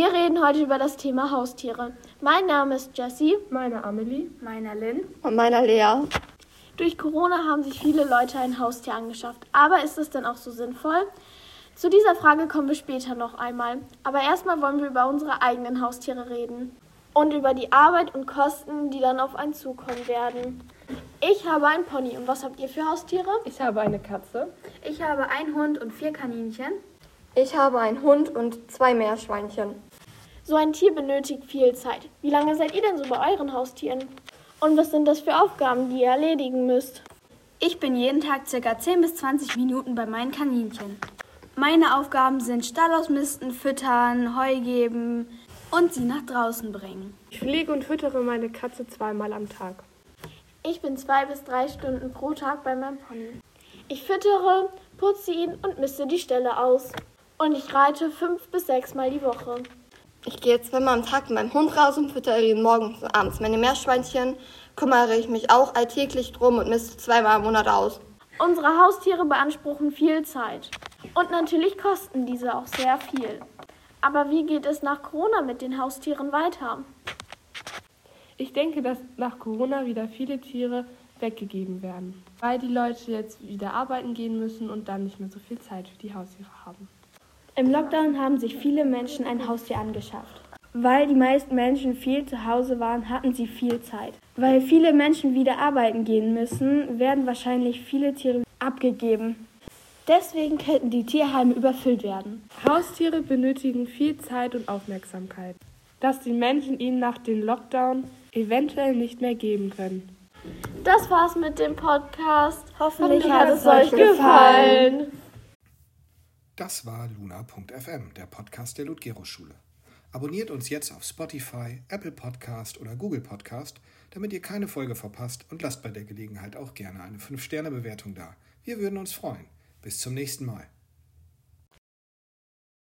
reden heute über das Thema Haustiere. Mein Name ist Jessie. Meine Amelie. Meiner Lynn. Und meiner Lea. Durch Corona haben sich viele Leute ein Haustier angeschafft. Aber ist es denn auch so sinnvoll? Zu dieser Frage kommen wir später noch einmal. Aber erstmal wollen wir über unsere eigenen Haustiere reden. Und über die Arbeit und Kosten, die dann auf einen zukommen werden. Ich habe einen Pony. Und was habt ihr für Haustiere? Ich habe eine Katze. Ich habe einen Hund und vier Kaninchen. Ich habe einen Hund und zwei Meerschweinchen. So ein Tier benötigt viel Zeit. Wie lange seid ihr denn so bei euren Haustieren? Und was sind das für Aufgaben, die ihr erledigen müsst? Ich bin jeden Tag ca. 10 bis 20 Minuten bei meinen Kaninchen. Meine Aufgaben sind Stall ausmisten, füttern, Heu geben und sie nach draußen bringen. Ich pflege und füttere meine Katze zweimal am Tag. Ich bin zwei bis drei Stunden pro Tag bei meinem Pony. Ich füttere, putze ihn und miste die Ställe aus. Und ich reite fünf bis sechs Mal die Woche. Ich gehe zweimal am Tag mit meinem Hund raus und füttere ihn morgens und abends. Meine Meerschweinchen kümmere ich mich auch alltäglich drum und misste zweimal im Monat aus. Unsere Haustiere beanspruchen viel Zeit. Und natürlich kosten diese auch sehr viel. Aber wie geht es nach Corona mit den Haustieren weiter? Ich denke, dass nach Corona wieder viele Tiere weggegeben werden, weil die Leute jetzt wieder arbeiten gehen müssen und dann nicht mehr so viel Zeit für die Haustiere haben. Im Lockdown haben sich viele Menschen ein Haustier angeschafft. Weil die meisten Menschen viel zu Hause waren, hatten sie viel Zeit. Weil viele Menschen wieder arbeiten gehen müssen, werden wahrscheinlich viele Tiere abgegeben. Deswegen könnten die Tierheime überfüllt werden. Haustiere benötigen viel Zeit und Aufmerksamkeit, das die Menschen ihnen nach dem Lockdown eventuell nicht mehr geben können. Das war's mit dem Podcast. Hoffentlich hat es euch gefallen. Das war luna.fm, der Podcast der Ludgero-Schule. Abonniert uns jetzt auf Spotify, Apple Podcast oder Google Podcast, damit ihr keine Folge verpasst und lasst bei der Gelegenheit auch gerne eine 5-Sterne-Bewertung da. Wir würden uns freuen. Bis zum nächsten Mal.